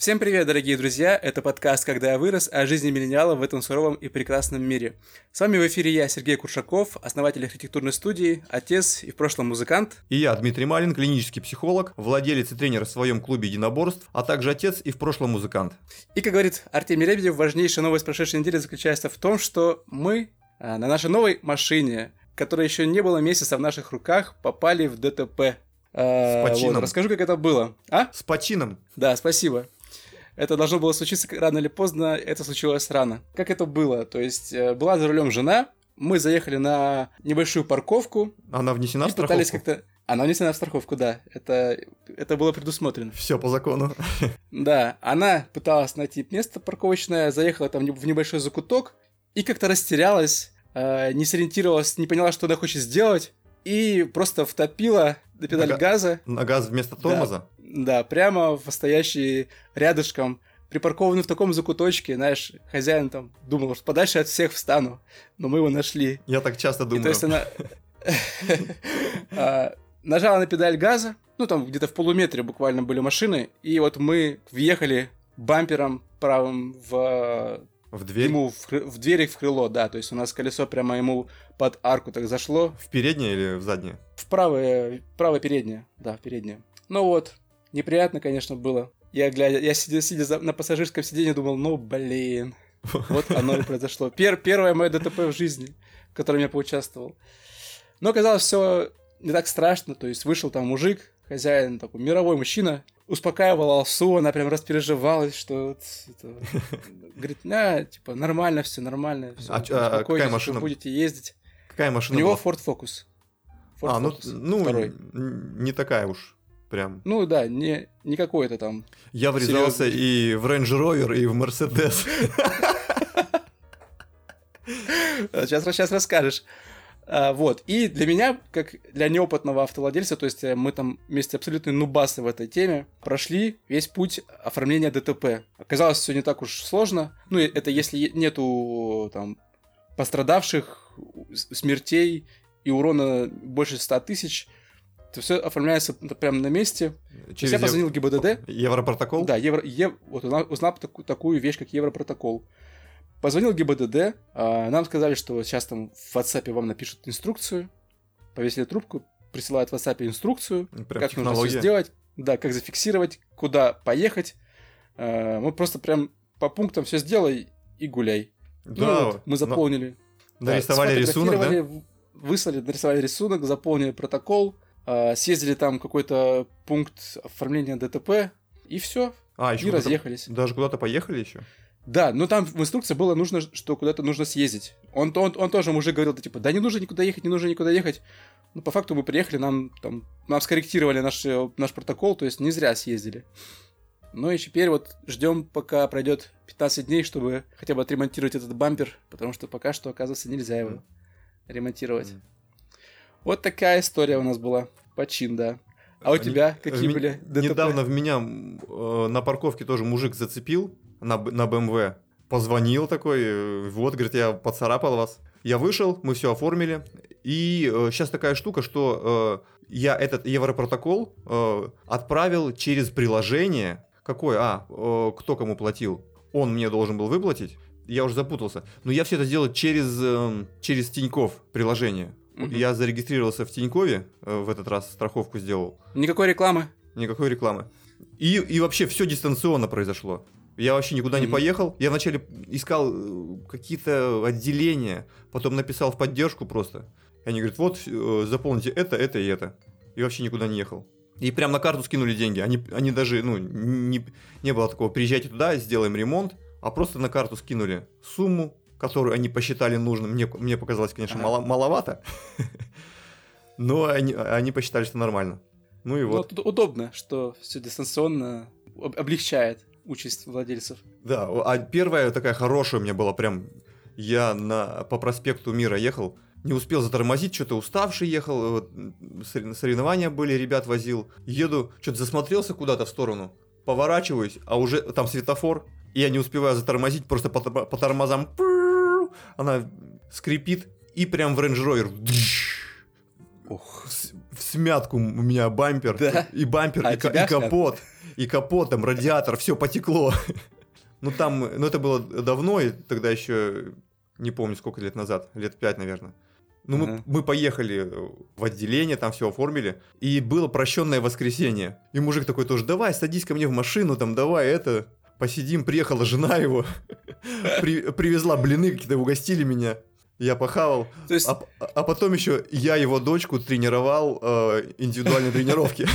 Всем привет, дорогие друзья! Это подкаст «Когда я вырос» о жизни миллениала в этом суровом и прекрасном мире. С вами в эфире я, Сергей Куршаков, основатель архитектурной студии, отец и в прошлом музыкант. И я, Дмитрий Малин, клинический психолог, владелец и тренер в своем клубе единоборств, а также отец и в прошлом музыкант. И, как говорит Артемий Лебедев, важнейшая новость прошедшей недели заключается в том, что мы а, на нашей новой машине, которая еще не было месяца в наших руках, попали в ДТП. А, с почином. Вот, расскажу, как это было. А? С почином. Да, спасибо это должно было случиться рано или поздно, это случилось рано. Как это было? То есть э, была за рулем жена, мы заехали на небольшую парковку. Она внесена в страховку? как-то... Она внесена в страховку, да. Это, это было предусмотрено. Все по закону. Да, она пыталась найти место парковочное, заехала там в небольшой закуток и как-то растерялась, э, не сориентировалась, не поняла, что она хочет сделать, и просто втопила на педаль на газа. На газ вместо тормоза? Да, прямо в стоящий рядышком, припаркованный в таком закуточке, знаешь, хозяин там думал, что подальше от всех встану, но мы его нашли. Я так часто думаю. И, то есть она а, нажала на педаль газа, ну там где-то в полуметре буквально были машины, и вот мы въехали бампером правым в в дверь? Ему в, в дверь в крыло, да. То есть у нас колесо прямо ему под арку так зашло. В переднее или в заднее? В правое, правое переднее, да, в переднее. Ну вот, Неприятно, конечно, было. Я, глядя, я сидя, сидя за, на пассажирском сиденье, думал, ну, блин. Вот оно и произошло. Пер, первое мое ДТП в жизни, в котором я поучаствовал. Но оказалось все не так страшно. То есть вышел там мужик, хозяин, такой мировой мужчина, успокаивал Алсу, она прям распереживалась, что это, говорит, на, типа, нормально все, нормально, все, а, а какая машина? будете ездить. Какая машина У него была? Ford Focus. Ford а, Focus, ну, ну второй. не такая уж прям. Ну да, не, не какой-то там. Я врезался серьезный. и в Range Rover, и в Mercedes. Сейчас, сейчас расскажешь. А, вот. И для меня, как для неопытного автовладельца, то есть э, мы там вместе абсолютно нубасы в этой теме, прошли весь путь оформления ДТП. Оказалось, все не так уж сложно. Ну, это если нету там пострадавших, смертей и урона больше 100 тысяч, это все оформляется прямо на месте. Через я позвонил в ГИБДД. Европротокол? Да, евро, ев, вот узнал, узнал таку, такую вещь, как Европротокол. Позвонил ГИБДД, а, нам сказали, что сейчас там в WhatsApp вам напишут инструкцию, повесили трубку, присылают в WhatsApp инструкцию, Прям как технология. нужно все сделать, да, как зафиксировать, куда поехать. А, мы просто прям по пунктам все сделай и гуляй. Да, ну, вот, мы заполнили. Но... Нарисовали да, рисунок, да? Выслали, нарисовали рисунок, заполнили протокол, э, съездили там какой-то пункт оформления ДТП, и все. А, еще и разъехались. Даже куда-то поехали еще? Да, но там в инструкции было нужно, что куда-то нужно съездить. Он, он, он тоже мужик говорил, да, типа, да не нужно никуда ехать, не нужно никуда ехать. Ну, по факту мы приехали, нам там, нам скорректировали наш, наш протокол, то есть не зря съездили. Ну и теперь вот ждем, пока пройдет 15 дней, чтобы хотя бы отремонтировать этот бампер, потому что пока что, оказывается, нельзя его ремонтировать. Mm. Вот такая история у нас была. Почин, да. А у тебя какие в, были ДТП? Недавно в меня э, на парковке тоже мужик зацепил на, на BMW. Позвонил такой, э, вот, говорит, я поцарапал вас. Я вышел, мы все оформили. И э, сейчас такая штука, что э, я этот европротокол э, отправил через приложение. Какое? А, э, кто кому платил? Он мне должен был выплатить. Я уже запутался. Но я все это сделал через, э, через Тиньков приложение. Угу. Я зарегистрировался в Тинькове, э, в этот раз страховку сделал. Никакой рекламы? Никакой рекламы. И, и вообще все дистанционно произошло. Я вообще никуда mm-hmm. не поехал. Я вначале искал э, какие-то отделения, потом написал в поддержку просто. И они говорят, вот, э, заполните это, это и это. И вообще никуда не ехал. И прям на карту скинули деньги. Они, они даже, ну, не, не было такого, приезжайте туда, сделаем ремонт, а просто на карту скинули сумму, которую они посчитали нужным. Мне, мне показалось, конечно, ага. мало, маловато. Но они, они посчитали, что нормально. Ну и вот. Ну, удобно, что все дистанционно облегчает участь владельцев. Да, а первая такая хорошая у меня была прям... Я на, по проспекту Мира ехал, не успел затормозить, что-то уставший ехал, соревнования были, ребят возил. Еду, что-то засмотрелся куда-то в сторону, поворачиваюсь, а уже там светофор, и я не успеваю затормозить, просто по, по тормозам она скрипит, и прям в Range Rover. Ох. смятку у меня бампер. Да? И бампер, А и, и капот. И капот, там, радиатор, все потекло. Ну, там, ну, это было давно, и тогда еще не помню, сколько лет назад, лет пять, наверное. Ну, мы, Ага. мы поехали в отделение, там все оформили, и было прощенное воскресенье. И мужик такой тоже, давай, садись ко мне в машину, там, давай, это, посидим. Приехала жена его, при- привезла блины какие-то, угостили меня. Я похавал. То есть, А, а потом еще я его дочку тренировал э, индивидуальной тренировки.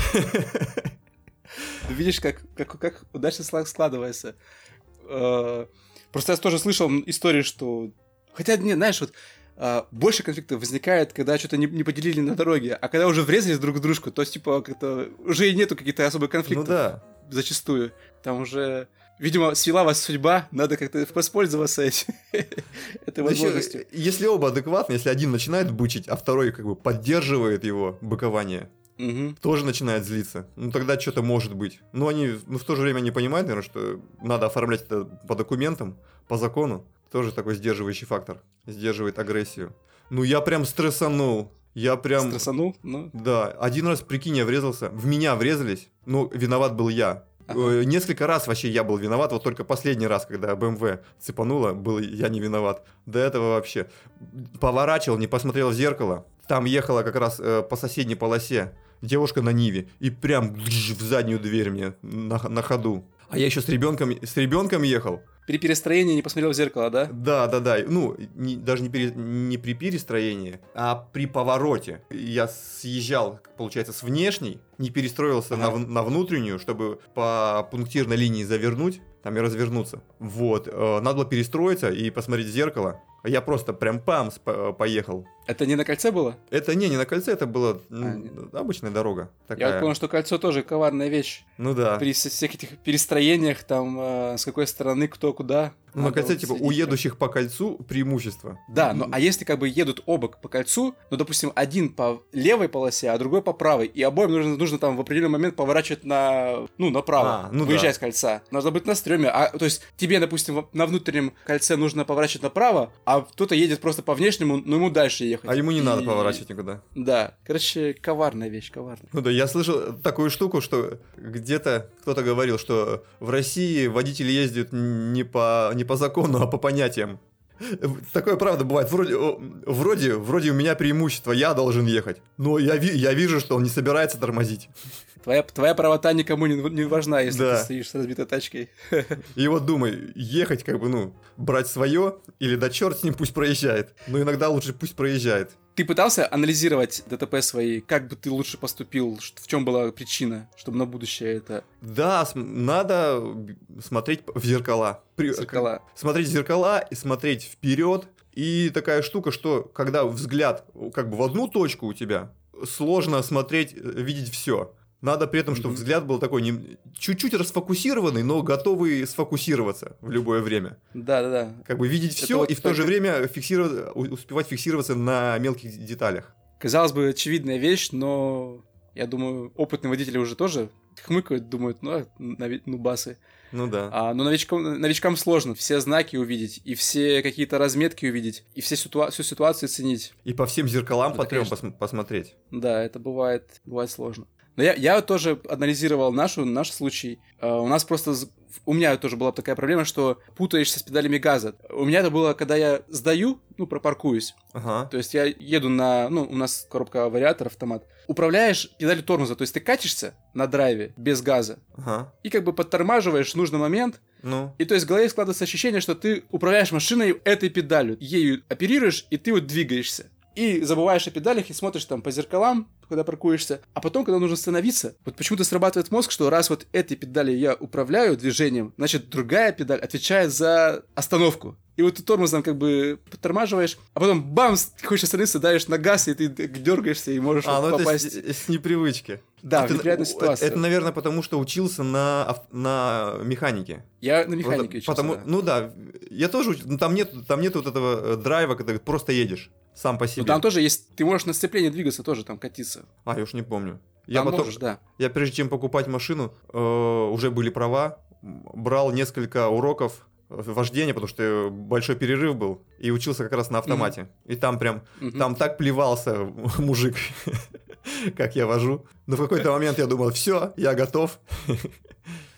видишь, как, как, как удачно складывается. Э, Просто я тоже слышал истории, что... Хотя, не, знаешь, вот а, больше конфликтов возникает, когда что-то не, не поделили на дороге, а когда уже врезались друг в дружку, то есть, типа, как-то уже и нету каких-то особых Ну конфликтов да. зачастую. Там уже, видимо, свела вас судьба, надо как-то воспользоваться этим, этой ещё, возможностью. если оба адекватны, если один начинает бычить, а второй как бы поддерживает его быкование, Мгм. тоже начинает злиться. Ну тогда что-то может быть. Но они, ну в то же время не понимают, наверное, что надо оформлять это по документам, по закону. Тоже такой сдерживающий фактор. Сдерживает агрессию. Ну я прям стрессанул. Я прям... Стрессанул? Ну, Да, один раз, прикинь, я врезался. В меня врезались, но виноват был я. Ага. Э, Несколько раз вообще я был виноват, вот только последний раз, когда BMW цепанула, был я не виноват. До этого вообще. Поворачивал, не посмотрел в зеркало. Там ехала как раз э, по соседней полосе девушка на Ниве. И прям в заднюю дверь мне на, на ходу. А я еще с ребенком, с ребенком ехал. При перестроении не посмотрел в зеркало, да? Да, да, да. Ну, не- даже не, пере- не при перестроении, а при повороте. Я съезжал, получается, с внешней, не перестроился на, Ага. в- на внутреннюю, чтобы по пунктирной линии завернуть, там и развернуться. Вот. э, Надо было перестроиться и посмотреть в зеркало. Я просто прям памс по- поехал. Это не на кольце было? Это не, не на кольце, это была ну, А, нет. обычная дорога. Я Такая. вот понял, что кольцо тоже коварная вещь. Ну да. При всех этих перестроениях, там, э, с какой стороны, кто куда. Ну, на кольце, типа, у едущих по кольцу преимущество. Да, ну а если как бы едут оба по кольцу, ну, допустим, один по левой полосе, а другой по правой, и обоим нужно, нужно там в определенный момент поворачивать на, ну, направо, А, ну выезжать да. с кольца. Нужно быть на стреме. А, то есть тебе, допустим, на внутреннем кольце нужно поворачивать направо, а кто-то едет просто по внешнему, но ему дальше ехать. А ему не надо И- поворачивать никуда. Да, короче, коварная вещь, коварная. Ну да, я слышал такую штуку, что где-то кто-то говорил, что в России водители ездят не по, не по закону, а по понятиям. Такое правда бывает. Вроде, вроде, вроде у меня преимущество, я должен ехать. Но я, ви- я вижу, что он не собирается тормозить. Твоя, твоя правота никому не, не важна, если Да. ты стоишь с разбитой тачкой. И вот думай, ехать как бы, ну, брать свое, или да черт с ним, пусть проезжает. Но иногда лучше пусть проезжает. Ты пытался анализировать ДТП свои, как бы ты лучше поступил, в чем была причина, чтобы на будущее это Да, надо смотреть в зеркала. При- зеркала? смотреть в зеркала и смотреть вперед. И такая штука, что когда взгляд как бы в одну точку у тебя, сложно смотреть, э, видеть все. Надо при этом, чтобы взгляд был такой не- чуть-чуть расфокусированный, но готовый сфокусироваться в любое время. Да, да, да. Как бы видеть все вот и в то же время фиксировать, успевать фиксироваться на мелких деталях. Казалось бы, очевидная вещь, но я думаю, опытные водители уже тоже хмыкают, думают, ну, а, нави- ну да. А, но новичкам, новичкам сложно все знаки увидеть, и все какие-то разметки увидеть, и все ситуа- всю ситуацию оценить. И по всем зеркалам Это, по трем пос- посмотреть. Да, это бывает, бывает сложно. Но я, я тоже анализировал нашу, наш случай. А, у нас просто... У меня тоже была такая проблема, что путаешься с педалями газа. У меня это было, когда я сдаю, ну, пропаркуюсь. Ага. То есть я еду на... Ну, у нас коробка вариатор, автомат. Управляешь педалью тормоза. То есть ты катишься на драйве без газа. Ага. И как бы подтормаживаешь в нужный момент. Ну. И то есть в голове складывается ощущение, что ты управляешь машиной этой педалью. Ею оперируешь, и ты вот двигаешься. И забываешь о педалях и смотришь там по зеркалам, когда паркуешься. А потом, когда нужно остановиться, вот почему-то срабатывает мозг, что раз вот этой педалью я управляю движением, значит другая педаль отвечает за остановку. И вот ты тормозом как бы подтормаживаешь, а потом бамс, ты хочешь остановиться, давишь на газ, и ты дергаешься и можешь А, вот ну попасть. это с, с непривычки. Да, А в ты- неприятную э, ситуацию. Это, наверное, потому что учился на, на механике. Я на механике Просто- учился, потому, да. Ну да, я тоже, уч- ну, там нет, там нет вот этого э, драйва, когда просто едешь сам по себе. Ну там тоже есть, ты можешь на сцеплении двигаться, тоже там катиться. А, я уж не помню. Я Там потом, можешь, да. я прежде чем покупать машину, э, уже были права, брал несколько уроков вождения, потому что большой перерыв был, и учился как раз на автомате. И там прям, Мгм. там так плевался мужик. как я вожу. Но в какой-то момент я думал, все, я готов.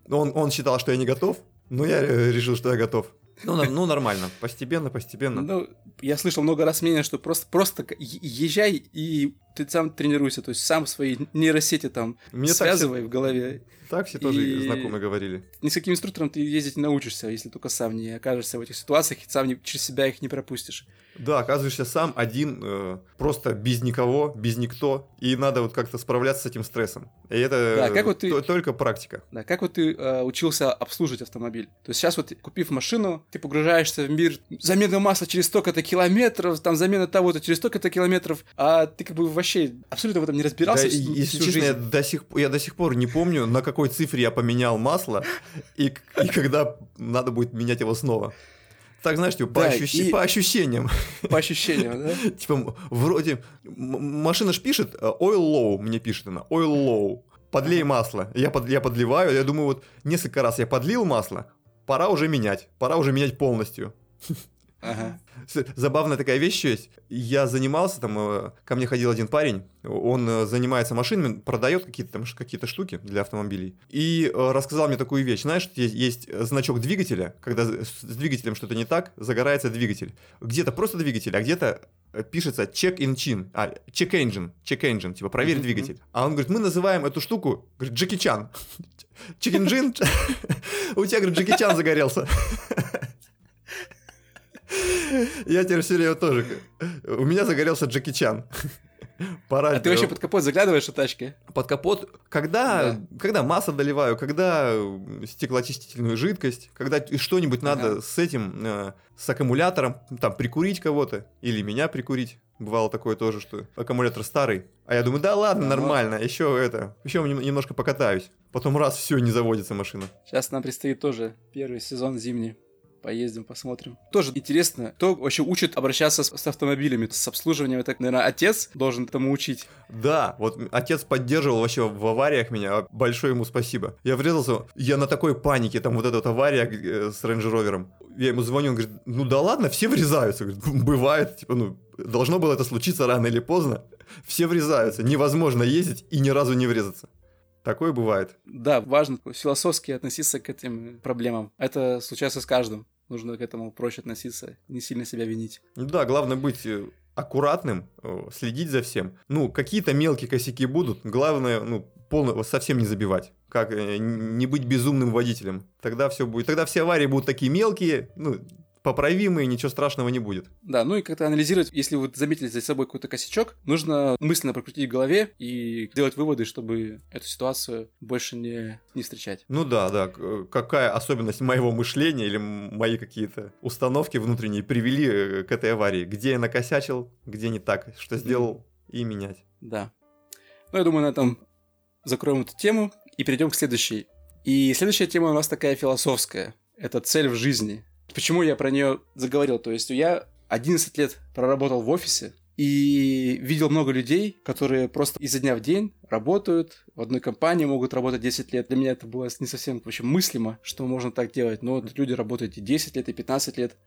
Он, он считал, что я не готов, но я решил, что я готов. Ну, ну, нормально, постепенно, постепенно. Ну, я слышал много раз мнение, что просто, просто езжай и ты сам тренируйся, то есть сам свои нейросети там Мне связывай все, в голове. Так все и... тоже знакомые говорили. Ни с каким инструктором ты ездить не научишься, если только сам не окажешься в этих ситуациях и сам не, через себя их не пропустишь. Да, оказываешься сам один, э, просто без никого, без никто, и надо вот как-то справляться с этим стрессом. И это да, как вот ты, только практика. Да, как вот ты э, учился обслуживать автомобиль? То есть сейчас вот купив машину, ты погружаешься в мир замена масла через столько-то километров, там замена того-то через столько-то километров, а ты как бы вообще абсолютно в этом не разбирался. Да, если честно, я до, сих, я до сих пор не помню, на какой цифре я поменял масло и, и когда надо будет менять его снова. Так, знаешь, типа, по, да, ощущ... и... по ощущениям. По ощущениям, да? Типа, вроде, машина ж пишет, э, oil low, мне пишет она, oil low, подлей масло. Я, под, я подливаю, я думаю, вот несколько раз я подлил масло, пора уже менять, пора уже менять полностью. Ага. Забавная такая вещь есть. Я занимался, там, э, ко мне ходил один парень, он э, занимается машинами, продает какие-то там какие-то штуки для автомобилей. И э, рассказал мне такую вещь. Знаешь, есть, есть значок двигателя, когда с двигателем что-то не так, загорается двигатель. Где-то просто двигатель, а где-то пишется check engine, а, check engine, check engine, типа проверь mm-hmm. двигатель. А он говорит, мы называем эту штуку, говорит, Джеки Чан. Check engine, у тебя, говорит, Джеки Чан загорелся. Я теперь все время тоже. У меня загорелся Джеки Чан. Пора. А ты вообще под капот заглядываешь у тачки? Под капот, когда, да. когда масло доливаю, когда стеклоочистительную жидкость, когда что-нибудь ага. надо с этим, э, с аккумулятором, там, прикурить кого-то, или меня прикурить. Бывало такое тоже, что аккумулятор старый. А я думаю, да ладно, ага. нормально, еще это, еще немножко покатаюсь. Потом раз, все, не заводится машина. Сейчас нам предстоит тоже первый сезон зимний поездим, посмотрим. Тоже интересно, кто вообще учит обращаться с, с автомобилями, с обслуживанием, это, наверное, отец должен этому учить. Да, вот отец поддерживал вообще в авариях меня, большое ему спасибо. Я врезался, я на такой панике, там вот эта вот авария э, с Range Rover. Я ему звоню, он говорит, ну да ладно, все врезаются. Говорит, бывает, типа, ну, должно было это случиться рано или поздно. Все врезаются, невозможно ездить и ни разу не врезаться. Такое бывает. Да, важно философски относиться к этим проблемам. Это случается с каждым нужно к этому проще относиться, не сильно себя винить. Ну да, главное быть э, аккуратным, э, следить за всем. Ну, какие-то мелкие косяки будут, главное, ну, полно, совсем не забивать. Как э, не быть безумным водителем. Тогда все будет. Тогда все аварии будут такие мелкие, ну, поправимые, ничего страшного не будет. Да, ну и как-то анализировать, если вы заметили за собой какой-то косячок, нужно мысленно прокрутить в голове и делать выводы, чтобы эту ситуацию больше не, не встречать. Ну да, да. Какая особенность моего мышления или мои какие-то установки внутренние привели э, к этой аварии? Где я накосячил, где не так, что сделал mm. и менять. Да. Ну, я думаю, на этом закроем эту тему и перейдем к следующей. И следующая тема у нас такая философская. Это цель в жизни. Почему я про нее заговорил? То есть я 11 лет проработал в офисе, и видел много людей, которые просто изо дня в день работают в одной компании, могут работать 10 лет. Для меня это было не совсем в общем, мыслимо, что можно так делать. Но вот люди работают и 10 лет, и 15 лет.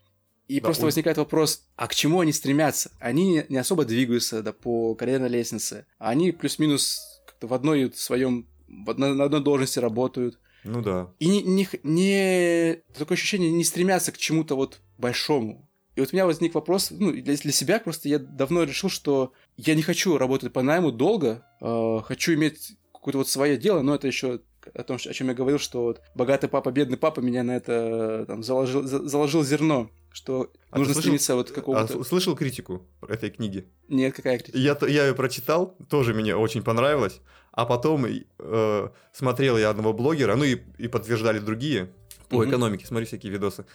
И да, просто он... возникает вопрос, а к чему они стремятся? Они не особо двигаются да, по карьерной лестнице. Они плюс-минус как-то в одной своем, на одной должности работают. Ну да. И не, не, не такое ощущение не стремятся к чему-то вот большому. И вот у меня возник вопрос, ну, для, для себя просто я давно решил, что я не хочу работать по найму долго, э, хочу иметь какое-то вот свое дело, но это еще о том, о чем я говорил, что вот богатый папа, бедный папа меня на это там, заложил, за, заложил зерно, что а нужно слышал, стремиться вот к какому-то... А слышал критику этой книги? Нет, какая критика? Я, я ее прочитал, тоже мне очень понравилось, а потом э, смотрел я одного блогера, ну и, и подтверждали другие по угу. экономике, смотри всякие видосы.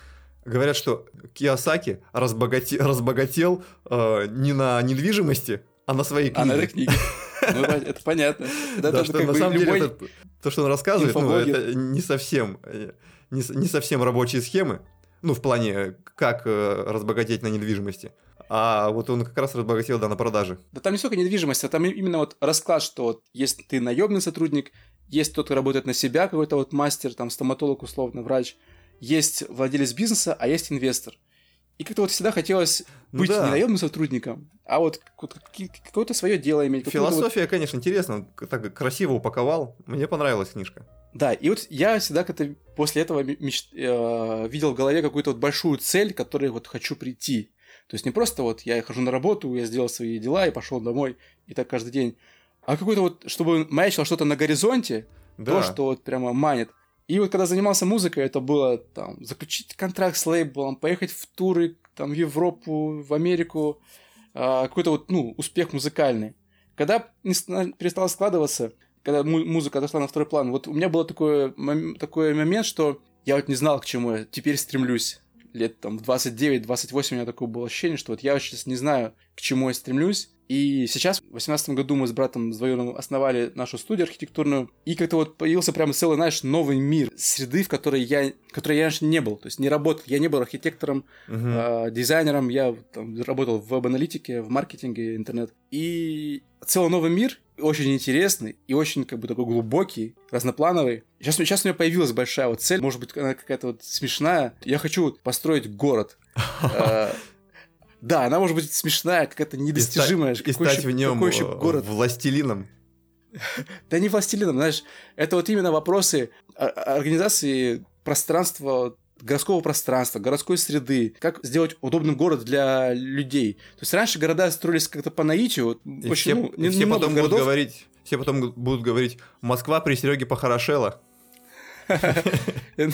Говорят, что Киосаки разбогате, разбогател э, не на недвижимости, а на своей книге. А на этой книге. Ну, это понятно. Да, что на самом деле то, что он рассказывает, ну, это не совсем, э, не, не совсем рабочие схемы. Ну, в плане, как э, разбогатеть на недвижимости. А вот он как раз разбогател, да, на продаже. Да там не столько недвижимость, а там именно вот расклад, что вот есть ты наемный сотрудник, есть тот, кто работает на себя, какой-то вот мастер, там, стоматолог, условно, врач, есть владелец бизнеса, а есть инвестор. И как-то вот всегда хотелось Ну быть да. не наемным сотрудником, а вот какое-то свое дело иметь. какую-то вот- Философия, конечно, интересно. Так красиво упаковал. Мне понравилась книжка. Да, и вот я всегда как-то после этого меч- э, видел в голове какую-то вот большую цель, к которой вот хочу прийти. То есть не просто вот я хожу на работу, я сделал свои дела и пошел домой, и так каждый день, а какой-то вот, чтобы маячило что-то на горизонте, Да. то, что вот прямо манит. И вот когда занимался музыкой, это было там заключить контракт с лейблом, поехать в туры там в Европу, в Америку, а, какой-то вот, ну, успех музыкальный. Когда перестало складываться, когда му- музыка отошла на второй план, вот у меня был такой, такой момент, что я вот не знал, к чему я теперь стремлюсь. Лет там в 29-28 у меня такое было ощущение, что вот я сейчас не знаю, к чему я стремлюсь. И сейчас, в 2018 году мы с братом двоюродным основали нашу студию архитектурную, и как-то вот появился прямо целый, знаешь, новый мир среды, в которой я, в которой я раньше не был. То есть не работал, я не был архитектором, Мгм. а, дизайнером, я там, работал в веб-аналитике, в маркетинге, интернет. И целый новый мир, очень интересный и очень как бы такой глубокий, разноплановый. Сейчас, сейчас у меня появилась большая вот цель, может быть, она какая-то вот смешная. Я хочу построить город. А, Да, она может быть смешная, какая-то недостижимая. И стать в нем город? властелином. Да не властелином, знаешь, это вот именно вопросы о- о- организации пространства, городского пространства, городской среды, как сделать удобным город для людей. То есть раньше города строились как-то по наитию, И очень, все, ну, и все потом будут говорить, все потом будут говорить, Москва при Сереге похорошела. Ну,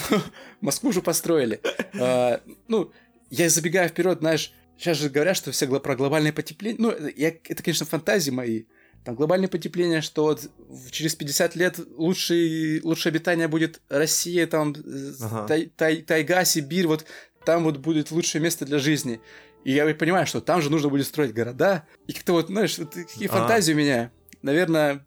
Москву уже построили. А, Ну, я забегаю вперед, знаешь, сейчас же говорят, что все про глобальное потепление. Ну, это, конечно, фантазии мои. Там глобальное потепление, что вот через 50 лет лучший, лучшее обитание будет Россия, там э, Ага. тай- тай- тайга, Сибирь, вот там вот будет лучшее место для жизни. И я понимаю, что там же нужно будет строить города. И как-то вот, знаешь, вот такие А. фантазии у меня. Наверное,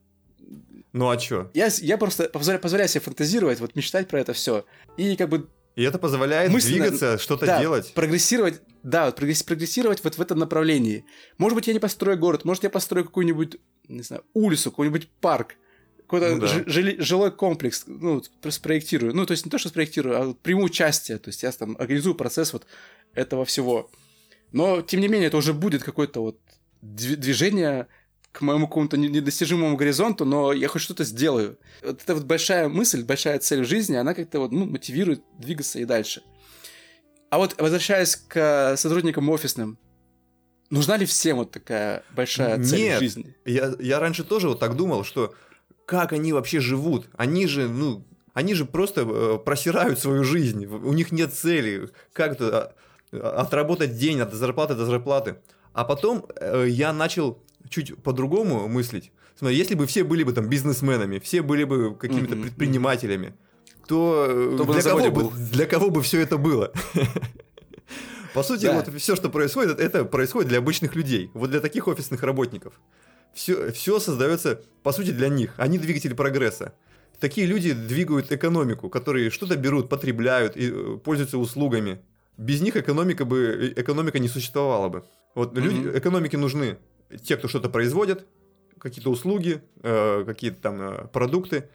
Ну а чё? я, я просто позволяю, позволяю себе фантазировать, вот мечтать про это все. И как бы И это позволяет Мысленно- двигаться, что-то да, делать. прогрессировать, да, вот прогресс- прогрессировать вот в этом направлении. Может быть, я не построю город, может, я построю какую-нибудь, не знаю, улицу, какой-нибудь парк, какой-то Ну да. жи- жили- жилой комплекс, ну, про- спроектирую. Ну, то есть не то, что спроектирую, а вот приму участие, то есть я там организую процесс вот этого всего. Но, тем не менее, это уже будет какое-то вот дви- движение к моему какому-то не- недостижимому горизонту, но я хоть что-то сделаю. Вот эта вот большая мысль, большая цель в жизни, она как-то вот, ну, мотивирует двигаться и дальше. А вот возвращаясь к сотрудникам офисным, нужна ли всем вот такая большая цель Нет. в жизни? Я, я раньше тоже вот так думал, что как они вообще живут? Они же, ну, они же просто э, просирают свою жизнь. У них нет цели. Как-то а, отработать день от зарплаты до зарплаты. А потом э, я начал чуть по-другому мыслить. Смотри, если бы все были бы там бизнесменами, все были бы какими-то Мгм, предпринимателями, то, э, для, кого бы, был? для кого бы все это было? По сути, Да. вот все, что происходит, это происходит для обычных людей. Вот для таких офисных работников. Все, все создается, по сути, для них. Они двигатели прогресса. Такие люди двигают экономику, которые что-то берут, потребляют и э, пользуются услугами. Без них экономика бы э, экономика не существовала бы. Вот Мгм. люди, экономике нужны те, кто что-то производит, какие-то услуги, э, какие-то там э, продукты,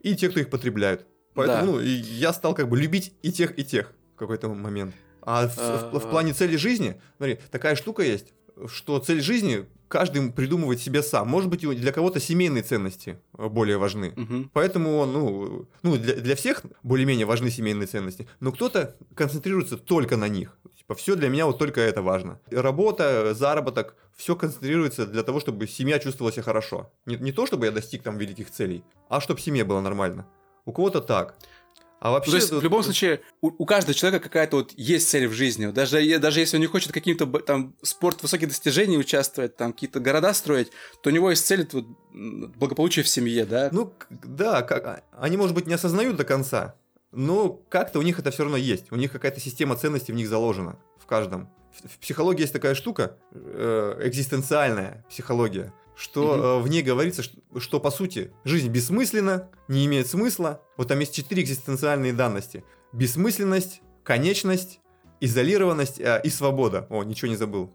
и те, кто их потребляют. Поэтому Да. ну, я стал как бы любить и тех, и тех в какой-то момент. А в, в- в А. плане цели жизни, смотри, такая штука есть, что цель жизни каждый придумывает себе сам. Может быть, для кого-то семейные ценности э, более важны. Мгм. Поэтому ну, ну для, для всех более-менее важны семейные ценности, но кто-то концентрируется только на них. Типа, все для меня вот только это важно. Работа, заработок, все концентрируется для того, чтобы семья чувствовала себя хорошо. Не, не то, чтобы я достиг там великих целей, а чтобы семье было нормально. У кого-то так. А Ну, вообще... то есть, в любом случае, у, у каждого человека какая-то вот есть цель в жизни. Даже, даже если он не хочет каким-то там спорт высоких достижений участвовать, там какие-то города строить, то у него есть цель вот, благополучие в семье, да? Ну, да, как, а- они, может быть, не осознают до конца, но как-то у них это все равно есть. У них какая-то система ценностей в них заложена, в каждом. В, в психологии есть такая штука, э, экзистенциальная психология, что э, в ней говорится, что, что, по сути жизнь бессмысленна, не имеет смысла. Вот там есть четыре экзистенциальные данности. Бессмысленность, конечность, изолированность э, и свобода. О, ничего не забыл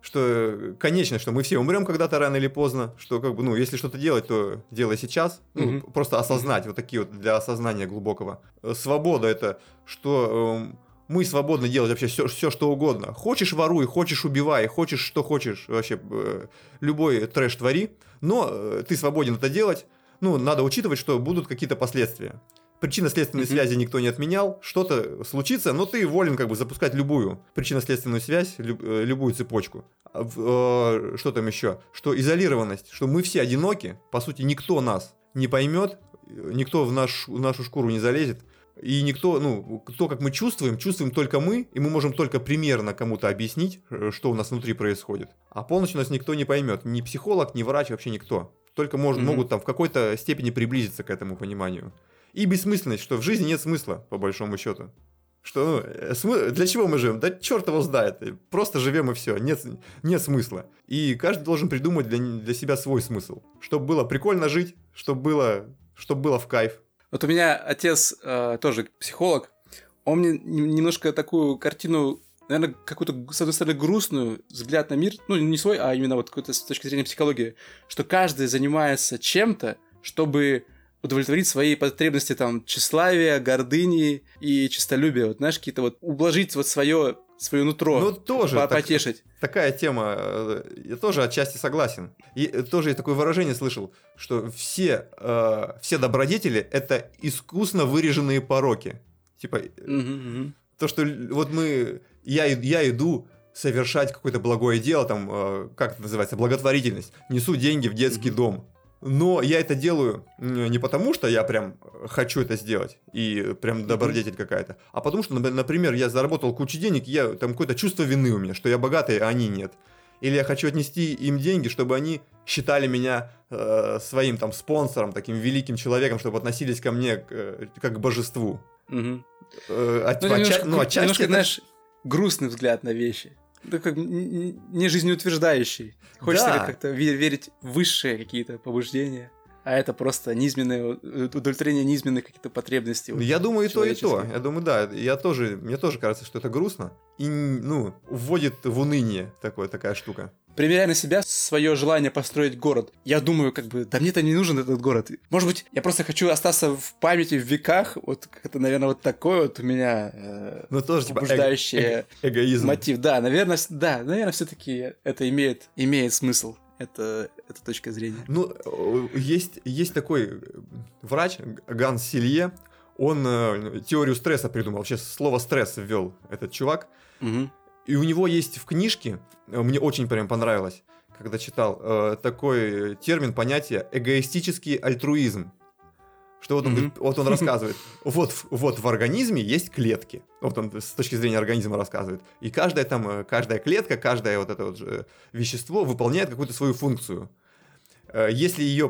что э, конечно, что мы все умрем когда-то рано или поздно, что как бы, ну, если что-то делать, то делай сейчас, ну, Мгм. просто осознать, вот такие вот для осознания глубокого. Э, Свобода это, что эм, мы свободны делать вообще все, все что угодно. Хочешь воруй, хочешь убивай, хочешь что хочешь, вообще э, любой трэш твори, но э, ты свободен это делать. Ну, надо учитывать, что будут какие-то последствия. Причинно-следственной mm-hmm. связи никто не отменял, что-то случится, но ты волен как бы запускать любую причинно-следственную связь, люб, э, любую цепочку. А что там еще? Что изолированность, что мы все одиноки, по сути, никто нас не поймет, никто в, наш, в нашу шкуру не залезет, и никто, ну, то, как мы чувствуем, чувствуем только мы, и мы можем только примерно кому-то объяснить, э, что у нас внутри происходит. А полностью нас никто не поймет. Ни психолог, ни врач, вообще никто. Только может, mm-hmm. могут там в какой-то степени приблизиться к этому пониманию. И бессмысленность, что в жизни нет смысла, по большому счету. Что, ну, э, для чего мы живем? Да черт его знает. Просто живем и все. Нет, нет смысла. И каждый должен придумать для, для себя свой смысл. Чтобы было прикольно жить, чтобы было, чтобы было в кайф. Вот у меня отец э, тоже психолог. Он мне немножко такую картину, наверное, какую-то, с одной стороны, грустную взгляд на мир, ну, не свой, а именно вот какой-то с точки зрения психологии, что каждый занимается чем-то, чтобы удовлетворить свои потребности там тщеславия, гордыни и честолюбия. Вот знаешь, какие-то вот ублажить вот свое свое нутро ну, тоже по потешить. Так, такая тема, э, я тоже отчасти согласен. И тоже я такое выражение слышал, что все, э, все добродетели — это искусно выреженные пороки. Типа, угу, то, что вот мы, я, я иду совершать какое-то благое дело, там, э, как это называется, благотворительность, несу деньги в детский дом но я это делаю не потому, что я прям хочу это сделать и прям добродетель какая-то, а потому что, например, я заработал кучу денег, я там какое-то чувство вины у меня, что я богатый, а они нет. Или я хочу отнести им деньги, чтобы они считали меня э, своим там спонсором, таким великим человеком, чтобы относились ко мне э, как к божеству. Угу. Э, от, ну, немножко, ну, отчасти немножко, это... знаешь, грустный взгляд на вещи. Ну, как не жизнеутверждающий. Хочется да. как-то верить в высшие какие-то побуждения а это просто низменное удовлетворение низменных каких-то потребностей. Вот, я думаю и то, и то. Я думаю, да. Я тоже, мне тоже кажется, что это грустно. И, ну, вводит в уныние такое, такая штука примеряя на себя свое желание построить город. Я думаю, как бы, да мне-то не нужен этот город. Может быть, я просто хочу остаться в памяти в веках. Вот как-то, наверное, вот такой вот у меня э, ну, тоже, типа, побуждающий эго- эгоизм. мотив. Да, наверное, да, наверное, все-таки это имеет, имеет смысл. Это, это точка зрения. Ну, э, есть, есть такой врач, Ганс Силье, он э, теорию стресса придумал, вообще слово стресс ввел этот чувак. Угу. И у него есть в книжке, э, мне очень прям понравилось, когда читал, э, такой термин, понятие эгоистический альтруизм. Что вот он, mm-hmm. вот он рассказывает. Вот, вот в организме есть клетки. Вот он с точки зрения организма рассказывает. И каждая там, э, каждая клетка, каждое вот это вот вещество выполняет какую-то свою функцию. Если ее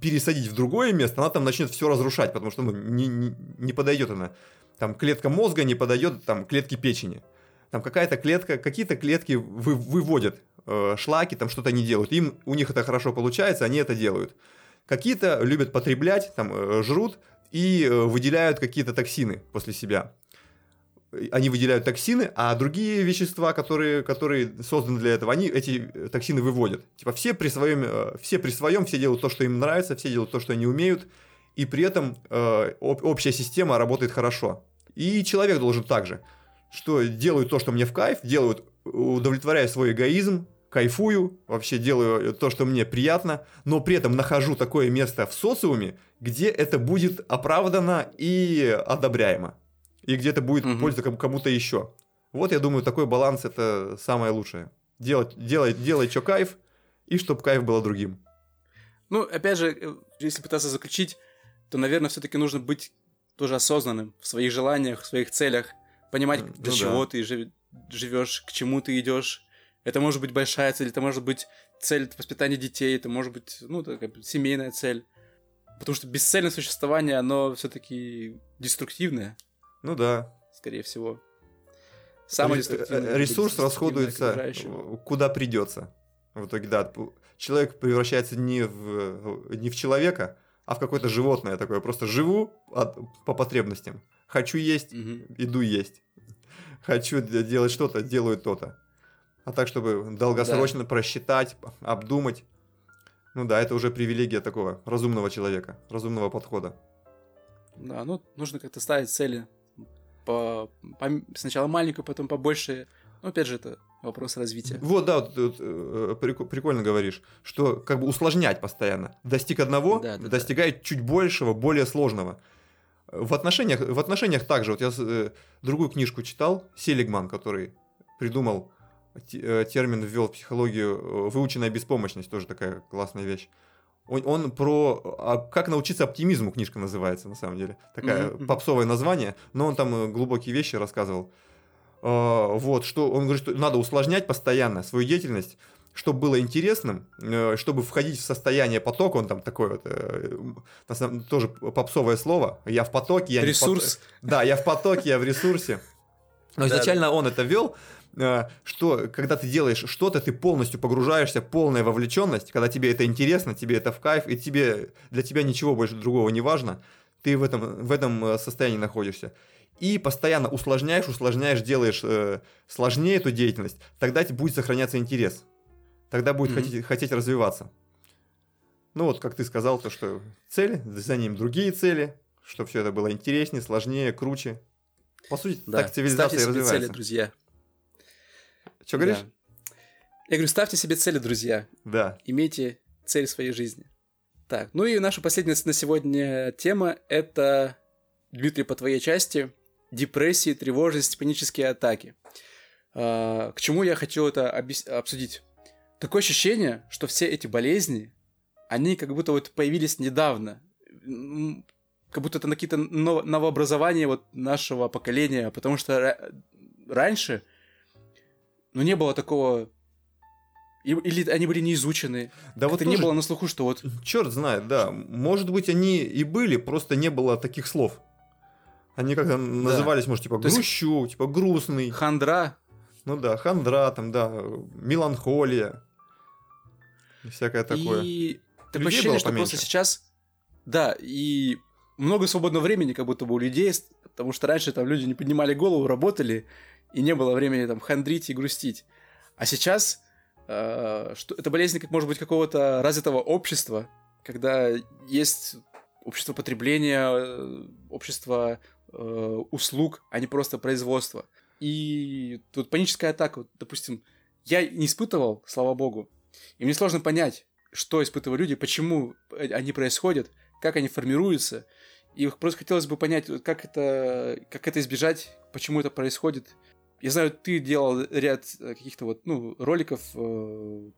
пересадить в другое место, она там начнет все разрушать, потому что ну, не, не, не подойдет она. Там клетка мозга не подойдет там клетки печени там какая-то клетка, какие-то клетки вы, выводят э, шлаки, там что-то не делают. Им, у них это хорошо получается, они это делают. Какие-то любят потреблять, там э, жрут и э, выделяют какие-то токсины после себя. Они выделяют токсины, а другие вещества, которые, которые созданы для этого, они эти токсины выводят. Типа все при своем, э, все при своем, все делают то, что им нравится, все делают то, что они умеют, и при этом э, об, общая система работает хорошо. И человек должен также что делаю то, что мне в кайф, делаю, удовлетворяю свой эгоизм, кайфую, вообще делаю то, что мне приятно, но при этом нахожу такое место в социуме, где это будет оправдано и одобряемо. И где это будет угу. польза кому-то еще. Вот я думаю, такой баланс это самое лучшее. Делать, делать, делать, что кайф, и чтобы кайф было другим. Ну, опять же, э, если пытаться заключить, то, наверное, все-таки нужно быть тоже осознанным в своих желаниях, в своих целях понимать, ну, для чего да. ты живешь, к чему ты идешь. Это может быть большая цель, это может быть цель воспитания детей, это может быть, ну, такая семейная цель. Потому что бесцельное существование, оно все-таки деструктивное. Ну да. Скорее всего. Самое деструктивное. Ресурс расходуется куда придется. В итоге, да, человек превращается не в, не в человека, а в какое-то животное такое. Просто живу от, по потребностям. Хочу есть, угу. иду есть. Хочу делать что-то, делаю то-то. А так, чтобы долгосрочно да. просчитать, обдумать. Ну да, это уже привилегия такого разумного человека, разумного подхода. Да, ну нужно как-то ставить цели по, по, сначала маленькую, потом побольше. Ну, опять же, это вопрос развития. Вот, да, вот, вот, э, прикольно говоришь, что как бы усложнять постоянно. Достиг одного, да, да, достигает да. чуть большего, более сложного. В отношениях, в отношениях также, вот я э, другую книжку читал, Селигман, который придумал э, термин, ввел в психологию э, выученная беспомощность, тоже такая классная вещь. Он, он про а, как научиться оптимизму книжка называется на самом деле такая mm-hmm. попсовое название, но он там глубокие вещи рассказывал. Uh, вот что он говорит, что надо усложнять постоянно свою деятельность, чтобы было интересным, э, чтобы входить в состояние потока, он там такой вот, э, на самом, тоже попсовое слово, я в потоке, я Ресурс. В Да, я в потоке, я в ресурсе. Но изначально он это вел, э, что когда ты делаешь что-то, ты полностью погружаешься, полная вовлеченность, когда тебе это интересно, тебе это в кайф, и тебе, для тебя ничего больше другого не важно, ты в этом, в этом состоянии находишься и постоянно усложняешь, усложняешь, делаешь э, сложнее эту деятельность, тогда будет сохраняться интерес тогда будет mm-hmm. хотеть, хотеть развиваться. Ну вот, как ты сказал, то, что цели, за ним другие цели, чтобы все это было интереснее, сложнее, круче. По сути, да. так цивилизация ставьте развивается. Себе цели, друзья. Что говоришь? Да. Я говорю, ставьте себе цели, друзья. Да. Имейте цель в своей жизни. Так, ну и наша последняя на сегодня тема – это, Дмитрий, по твоей части, депрессии, тревожность, панические атаки. А, к чему я хочу это объяс... обсудить? Такое ощущение, что все эти болезни, они как будто вот появились недавно. Как будто это на какие-то новообразования вот нашего поколения, потому что раньше, ну, не было такого или они были не изучены. Да вот не было на слуху, что вот... Черт знает, да. Может быть, они и были, просто не было таких слов. Они как-то да. назывались, может, типа грущу, есть... типа грустный. Хандра. Ну да, хандра, там, да, меланхолия. Всякое такое. И такое ощущение, что поменьше. просто сейчас... Да, и много свободного времени как будто бы у людей, потому что раньше там люди не поднимали голову, работали, и не было времени там хандрить и грустить. А сейчас э, что, это болезнь, как может быть, какого-то развитого общества, когда есть общество потребления, э, общество э, услуг, а не просто производство. И тут паническая атака, вот, допустим, я не испытывал, слава богу, и мне сложно понять, что испытывают люди, почему они происходят, как они формируются. И просто хотелось бы понять, как это, как это избежать, почему это происходит. Я знаю, ты делал ряд каких-то вот, ну, роликов, э,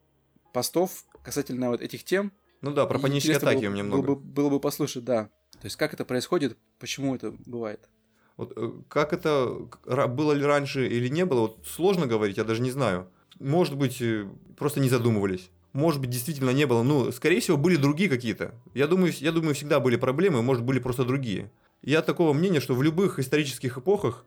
постов касательно вот этих тем. Ну да, про панические атаки было, у меня много. Было бы, было бы послушать, да. То есть, как это происходит, почему это бывает. Вот, э, как это было ли раньше или не было, вот сложно говорить, я даже не знаю может быть, э, просто не задумывались. Может быть, действительно не было. Ну, скорее всего, были другие какие-то. Я думаю, я думаю, всегда были проблемы, может, были просто другие. Я такого мнения, что в любых исторических эпохах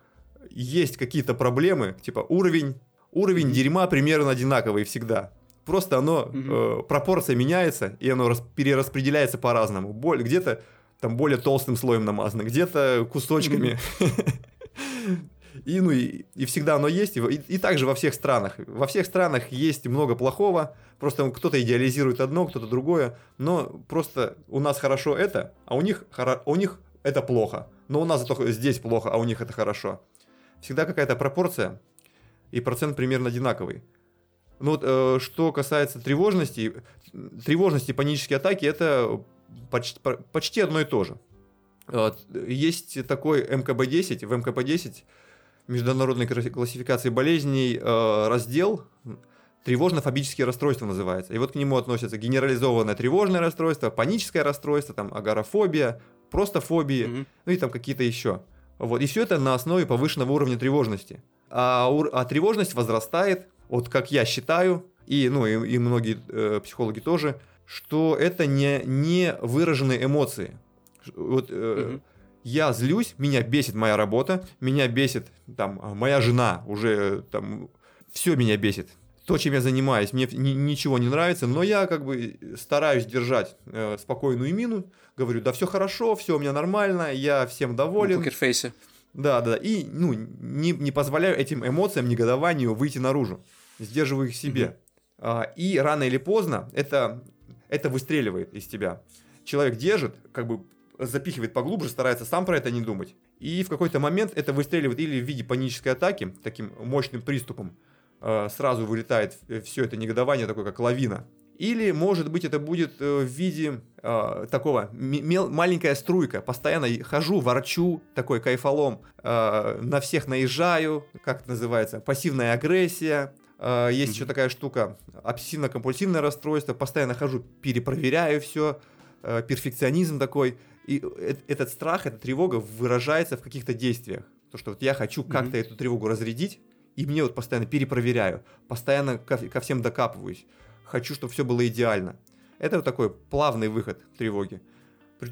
есть какие-то проблемы, типа уровень, уровень дерьма примерно одинаковый всегда. Просто оно, mm-hmm. э, пропорция меняется, и оно рас, перераспределяется по-разному. Боль, где-то там более толстым слоем намазано, где-то кусочками. Mm-hmm. И, ну, и, и всегда оно есть, и, и также во всех странах. Во всех странах есть много плохого, просто кто-то идеализирует одно, кто-то другое, но просто у нас хорошо это, а у них, у них это плохо. Но у нас только здесь плохо, а у них это хорошо. Всегда какая-то пропорция, и процент примерно одинаковый. Ну вот, э, что касается тревожности, тревожности панические атаки, это почти, почти одно и то же. Есть такой МКБ-10, в МКБ-10 международной классификации болезней э, раздел тревожно-фобические расстройства называется. И вот к нему относятся генерализованное тревожное расстройство, паническое расстройство, там агорафобия, просто фобии, mm-hmm. ну и там какие-то еще. Вот. И все это на основе повышенного уровня тревожности. А, а тревожность возрастает, вот как я считаю, и, ну, и, и многие э, психологи тоже, что это не, не выраженные эмоции. Вот, э, mm-hmm я злюсь, меня бесит моя работа, меня бесит там моя жена, уже там все меня бесит. То, чем я занимаюсь, мне ни, ничего не нравится, но я как бы стараюсь держать э, спокойную мину, говорю, да все хорошо, все у меня нормально, я всем доволен. покерфейсе. Да, да, и ну, не, не позволяю этим эмоциям, негодованию выйти наружу, сдерживаю их себе. Mm-hmm. А, и рано или поздно это, это выстреливает из тебя. Человек держит, как бы запихивает поглубже, старается сам про это не думать. И в какой-то момент это выстреливает или в виде панической атаки, таким мощным приступом, э, сразу вылетает все это негодование, такое как лавина. Или, может быть, это будет э, в виде э, такого мел- маленькая струйка. Постоянно хожу, ворчу, такой кайфолом, э, на всех наезжаю, как это называется, пассивная агрессия. Э, есть mm-hmm. еще такая штука, обсессивно-компульсивное расстройство. Постоянно хожу, перепроверяю все, э, перфекционизм такой. И этот страх, эта тревога выражается в каких-то действиях. То, что вот я хочу как-то mm-hmm. эту тревогу разрядить, и мне вот постоянно перепроверяю, постоянно ко, ко всем докапываюсь хочу, чтобы все было идеально. Это вот такой плавный выход тревоги.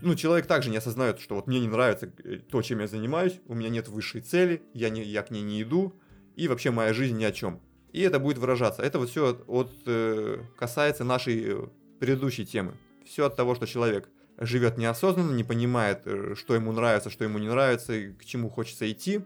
Ну, человек также не осознает, что вот мне не нравится э, то, чем я занимаюсь, у меня нет высшей цели, я, не, я к ней не иду, и вообще моя жизнь ни о чем. И это будет выражаться. Это вот все от, от, э, касается нашей э, предыдущей темы. Все от того, что человек живет неосознанно, не понимает, что ему нравится, что ему не нравится, к чему хочется идти.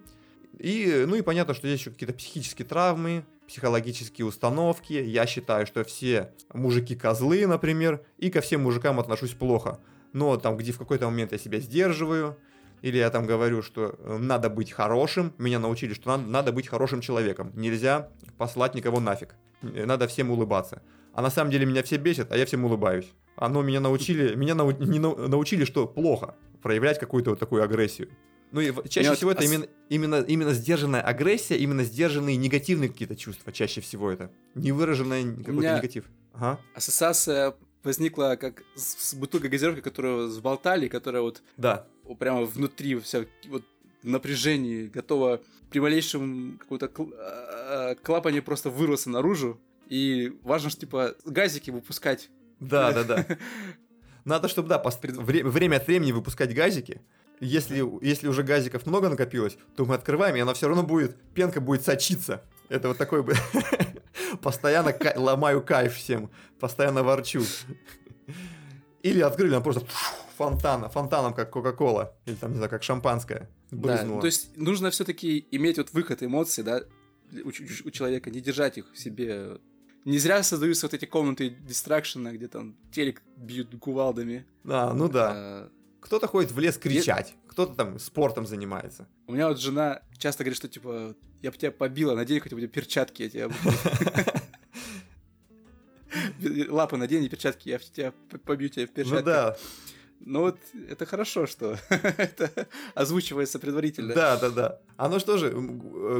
И, ну и понятно, что есть еще какие-то психические травмы, психологические установки. Я считаю, что все мужики козлы, например, и ко всем мужикам отношусь плохо. Но там, где в какой-то момент я себя сдерживаю, или я там говорю, что э, надо быть хорошим, меня научили, что надо, надо быть хорошим человеком. Нельзя послать никого нафиг. Э, надо всем улыбаться. А на самом деле меня все бесят, а я всем улыбаюсь. Оно меня научили, меня нау, не научили, что плохо проявлять какую-то вот такую агрессию. Ну и чаще всего это ос... именно, именно, именно сдержанная агрессия, имменно сдержанные негативные какие-то чувства, чаще всего это. Не выраженный какой-то негатив. Ага. Ассоциация возникла как с, бутылкой газировки, которую сболтали, которая вот да. прямо внутри вся вот напряжении готова при малейшем каком-то кл- а, клапане просто вырваться наружу. И важно, что типа газики выпускать. Да, да, да. Надо, чтобы, да, пост... время от времени выпускать газики, если, если уже газиков много накопилось, то мы открываем, и она все равно будет, пенка будет сочиться. Это вот такой бы... Постоянно ломаю кайф всем, постоянно ворчу. Или открыли, она просто фонтана, фонтаном, как Кока-Кола. Или там, не знаю, как шампанское. Да, то есть нужно все-таки иметь вот выход эмоций, да, у, у человека, не держать их в себе. Не зря создаются вот эти комнаты дистракшена, где там телек бьют кувалдами. А, ну да. А, кто-то ходит в лес кричать, Я... кто-то там спортом занимается. У меня вот жена часто говорит, что типа, я бы тебя побила, надень хоть бы перчатки, я тебя Лапы надень и перчатки, я тебя побью тебя в перчатки. Ну да. Ну вот это хорошо, что это озвучивается предварительно. Да, да, да. А ну что же,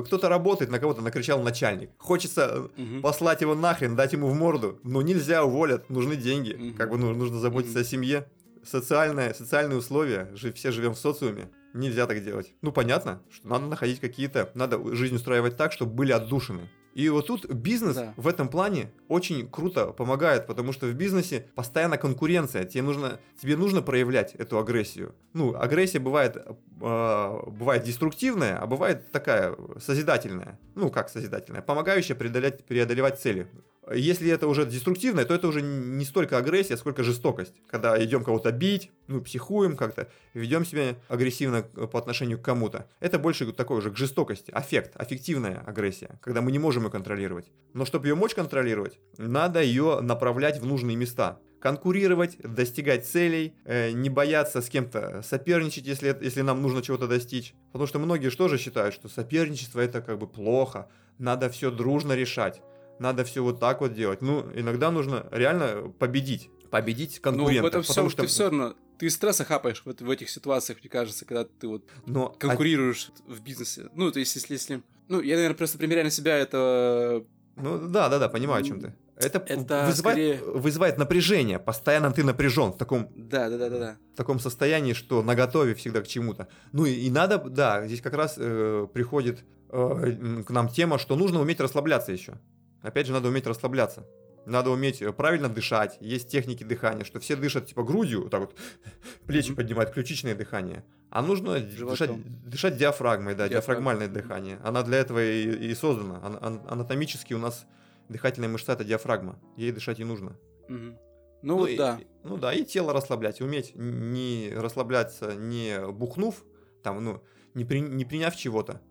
кто-то работает, на кого-то накричал начальник. Хочется угу. послать его нахрен, дать ему в морду. Но нельзя, уволят, нужны деньги. Угу. Как бы ну, нужно заботиться угу. о семье социальные, социальные условия, все живем в социуме, нельзя так делать. Ну, понятно, что надо находить какие-то, надо жизнь устраивать так, чтобы были отдушины. И вот тут бизнес да. в этом плане очень круто помогает, потому что в бизнесе постоянно конкуренция. Тебе нужно, тебе нужно проявлять эту агрессию. Ну, агрессия бывает, э, бывает деструктивная, а бывает такая созидательная. Ну, как созидательная? Помогающая преодолевать, преодолевать цели. Если это уже деструктивное, то это уже не столько агрессия, сколько жестокость. Когда идем кого-то бить, ну, психуем как-то, ведем себя агрессивно по отношению к кому-то. Это больше такой уже к жестокости, аффект, аффективная агрессия, когда мы не можем ее контролировать. Но чтобы ее мочь контролировать, надо ее направлять в нужные места конкурировать, достигать целей, э, не бояться с кем-то соперничать, если, если нам нужно чего-то достичь. Потому что многие что же считают, что соперничество это как бы плохо, надо все дружно решать надо все вот так вот делать. Ну, иногда нужно реально победить. Победить конкурента. Ну, это все, что... ты все равно ты стресса хапаешь в, в этих ситуациях, мне кажется, когда ты вот Но... конкурируешь а... в бизнесе. Ну, то есть, если, если... Ну, я, наверное, просто примеряю на себя это... Ну, да, да, да, понимаю, о чем ты. Это, это вызывает, скорее... вызывает напряжение. Постоянно ты напряжен в таком, да, да, да, да, да. В таком состоянии, что на готове всегда к чему-то. Ну и, и надо, да, здесь как раз э, приходит э, к нам тема, что нужно уметь расслабляться еще. Опять же, надо уметь расслабляться. Надо уметь э, правильно дышать. Есть техники дыхания, что все дышат типа грудью, вот так вот плечи mm-hmm. поднимают, ключичное дыхание. А нужно дышать, дышать диафрагмой, да, диафрагмальное дыхание. Она для этого и, и создана. Ан- анатомически у нас дыхательная мышца это диафрагма. Ей дышать и нужно. Mm-hmm. Ну, ну и, да. Ну да, и тело расслаблять. Уметь не расслабляться, не бухнув, там, ну, не, при, не приняв чего-то,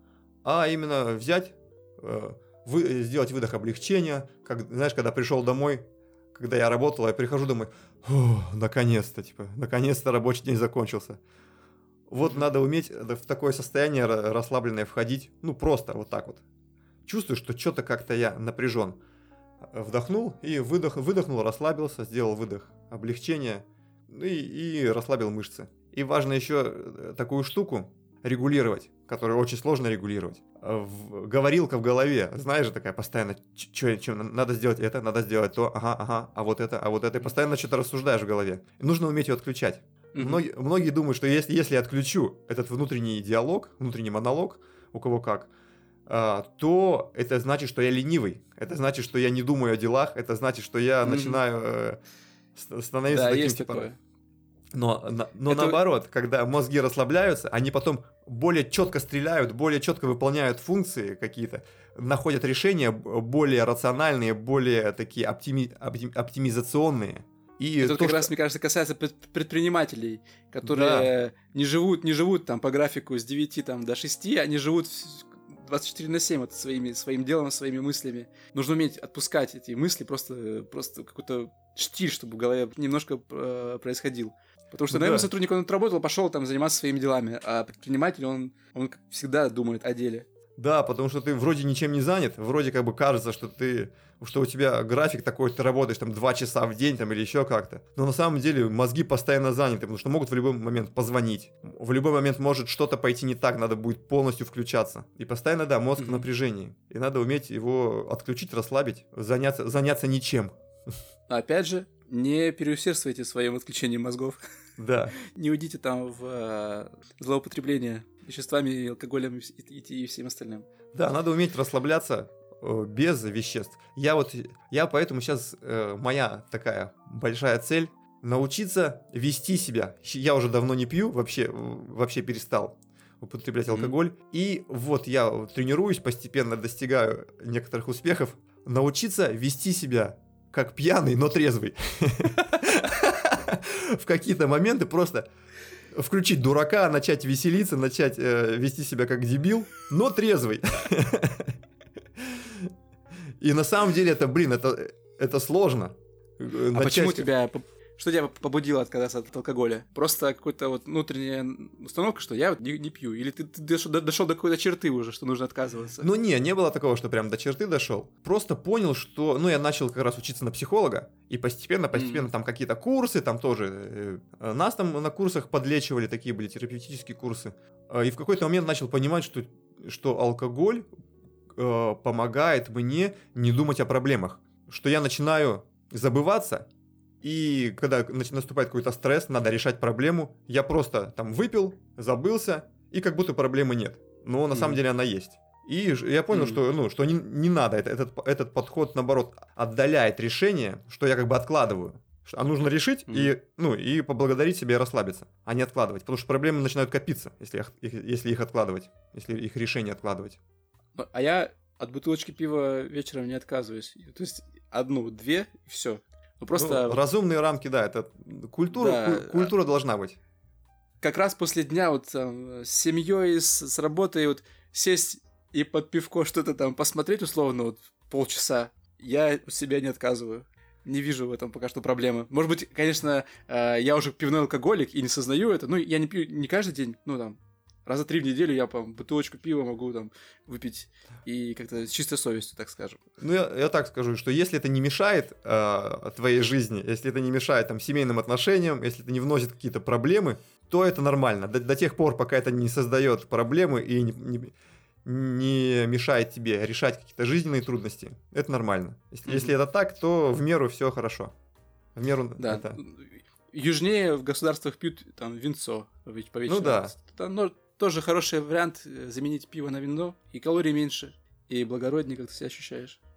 а именно взять, э, вы, сделать выдох облегчения. Как, знаешь, когда пришел домой, когда я работал, я прихожу домой, наконец-то, типа, наконец-то рабочий день закончился. Вот надо уметь в такое состояние расслабленное входить, ну просто вот так вот. Чувствую, что что-то как-то я напряжен. Вдохнул и выдох, выдохнул, расслабился, сделал выдох, облегчение ну и, и расслабил мышцы. И важно еще э, такую штуку регулировать, которую очень сложно регулировать. В, говорилка в голове, знаешь же, такая постоянно, что надо сделать это, надо сделать то, ага, ага, а вот это, а вот это, и постоянно что-то рассуждаешь в голове. И нужно уметь ее отключать. Mm-hmm. Многие, многие думают, что если, если я отключу этот внутренний диалог, внутренний монолог, у кого как, а, то это значит, что я ленивый. Это значит, что я не думаю о делах. Это значит, что я mm-hmm. начинаю э, становиться да, таким есть типа. Такое. Но, но, это... наоборот, когда мозги расслабляются, они потом более четко стреляют, более четко выполняют функции какие-то, находят решения более рациональные, более такие оптими, оптимизационные. И это то, как что... раз, мне кажется, касается предпринимателей, которые да. не живут, не живут там по графику с 9 там, до 6, они живут 24 на 7 вот, своими, своим делом, своими мыслями. Нужно уметь отпускать эти мысли, просто, просто какой-то штиль, чтобы в голове немножко э, происходил. Потому что, да. сотрудник, он отработал, пошел там заниматься своими делами, а предприниматель, он, он всегда думает о деле. Да, потому что ты вроде ничем не занят, вроде как бы кажется, что ты, что у тебя график такой, ты работаешь там два часа в день там или еще как-то. Но на самом деле мозги постоянно заняты, потому что могут в любой момент позвонить. В любой момент может что-то пойти не так, надо будет полностью включаться. И постоянно, да, мозг mm-hmm. в напряжении. И надо уметь его отключить, расслабить, заняться, заняться ничем. Опять же, не переусердствуйте в своем отключении мозгов. Да. Не уйдите там в э, злоупотребление веществами, алкоголем и, всем остальным. Да, надо уметь расслабляться э, без веществ. Я вот, я поэтому сейчас, э, моя такая большая цель научиться вести себя. Я уже давно не пью, вообще, вообще перестал употреблять алкоголь. Mm-hmm. И вот я тренируюсь, постепенно достигаю некоторых успехов. Научиться вести себя как пьяный, но трезвый. В какие-то моменты просто включить дурака, начать веселиться, начать э, вести себя как дебил, но трезвый. И на самом деле это, блин, это, это сложно. А начать... почему тебя что тебя побудило отказаться от алкоголя? Просто какая-то вот внутренняя установка, что я вот не, не пью? Или ты, ты дошел, дошел до какой-то черты уже, что нужно отказываться? Ну не, не было такого, что прям до черты дошел. Просто понял, что... Ну я начал как раз учиться на психолога, и постепенно, постепенно mm. там какие-то курсы, там тоже... Э, нас там на курсах подлечивали, такие были терапевтические курсы. Э, и в какой-то момент начал понимать, что, что алкоголь э, помогает мне не думать о проблемах. Что я начинаю забываться и когда наступает какой-то стресс, надо решать проблему, я просто там выпил, забылся, и как будто проблемы нет. Но на mm. самом деле она есть. И я понял, mm. что, ну, что не, не надо, это, этот, этот подход, наоборот, отдаляет решение, что я как бы откладываю. А нужно решить mm. и, ну, и поблагодарить себя и расслабиться, а не откладывать. Потому что проблемы начинают копиться, если их, если их откладывать, если их решение откладывать. А я от бутылочки пива вечером не отказываюсь. То есть одну, две, и все. Ну, просто... Ну, разумные рамки, да, это культура, да. культура должна быть. Как раз после дня вот там, с семьей, с, с работой, вот сесть и под пивко что-то там посмотреть условно вот полчаса, я у себя не отказываю. Не вижу в этом пока что проблемы. Может быть, конечно, э, я уже пивной алкоголик и не сознаю это. Ну, я не пью не каждый день, ну там, раза три в неделю я по бутылочку пива могу там выпить и как-то с чистой совестью, так скажем. Ну, я, я так скажу, что если это не мешает э, твоей жизни, если это не мешает там семейным отношениям, если это не вносит какие-то проблемы, то это нормально. До, до тех пор, пока это не создает проблемы и не, не, не мешает тебе решать какие-то жизненные трудности, это нормально. Если, mm-hmm. если это так, то в меру все хорошо. В меру да. это... Южнее в государствах пьют там винцо по Ну да. Там, ну, тоже хороший вариант э, заменить пиво на вино, и калорий меньше, и благороднее как ты себя ощущаешь.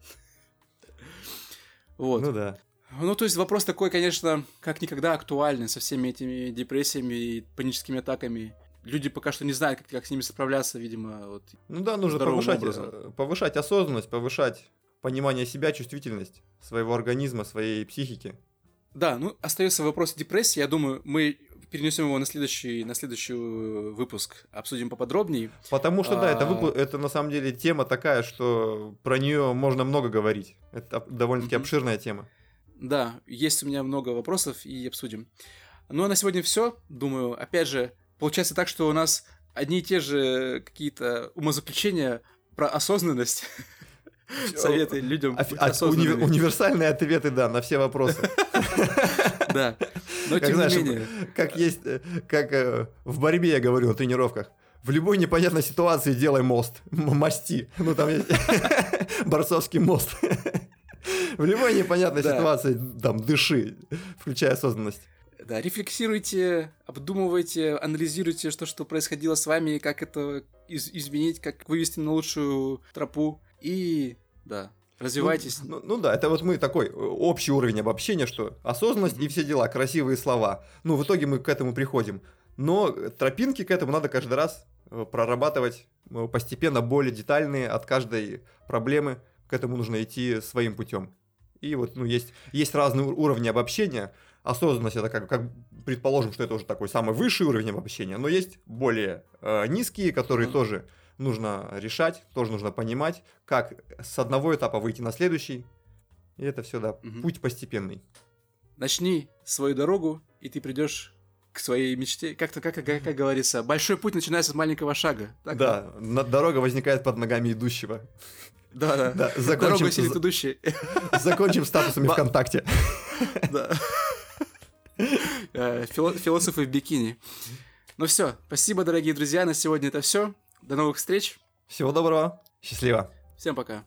Вот. Ну да. Ну, то есть вопрос такой, конечно, как никогда актуальный со всеми этими депрессиями и паническими атаками. Люди пока что не знают, как, как с ними справляться, видимо. Вот, ну да, нужно повышать, э, повышать осознанность, повышать понимание себя, чувствительность своего организма, своей психики. Да, ну остается вопрос депрессии. Я думаю, мы перенесем его на следующий, на следующий э, выпуск, обсудим поподробнее. Потому что, а... да, это, вып... это на самом деле тема такая, что про нее можно много говорить. Это довольно-таки mm-hmm. обширная тема. Да, есть у меня много вопросов и обсудим. Ну а на сегодня все. Думаю, опять же, получается так, что у нас одни и те же какие-то умозаключения про осознанность. Советы людям. Универсальные ответы, да, на все вопросы. Да. Но тем не менее. Как есть, э, как э, в борьбе я говорю на тренировках. В любой непонятной ситуации делай мост. Мости. Ну, там есть борцовский мост. В любой непонятной ситуации там дыши, включая осознанность. Да, рефлексируйте, обдумывайте, анализируйте, что, что происходило с вами, как это из- изменить, как вывести на лучшую тропу. И, да, развивайтесь. Ну, ну, ну да, это вот мы такой э, общий уровень обобщения, что осознанность и все дела, красивые слова. Ну, в итоге мы к этому приходим. Но тропинки к этому надо каждый раз э, прорабатывать э, постепенно, более детальные от каждой проблемы. К этому нужно идти своим путем. И вот, ну, есть, есть разные уровни обобщения. Осознанность это как, как предположим, что это уже такой самый высший уровень обобщения, но есть более э, низкие, которые mm-hmm. тоже нужно решать, тоже нужно понимать, как с одного этапа выйти на следующий. И это все, да, угу. путь постепенный. Начни свою дорогу, и ты придешь к своей мечте. Как-то, как, как, как говорится, большой путь начинается с маленького шага. Так? Да, на, дорога возникает под ногами идущего. Да, да. да закончим, дорога сидит идущий. Закончим статусами ВКонтакте. Да. Э, философы в бикини. Ну все, спасибо, дорогие друзья, на сегодня это все. До новых встреч. Всего доброго. Счастливо. Всем пока.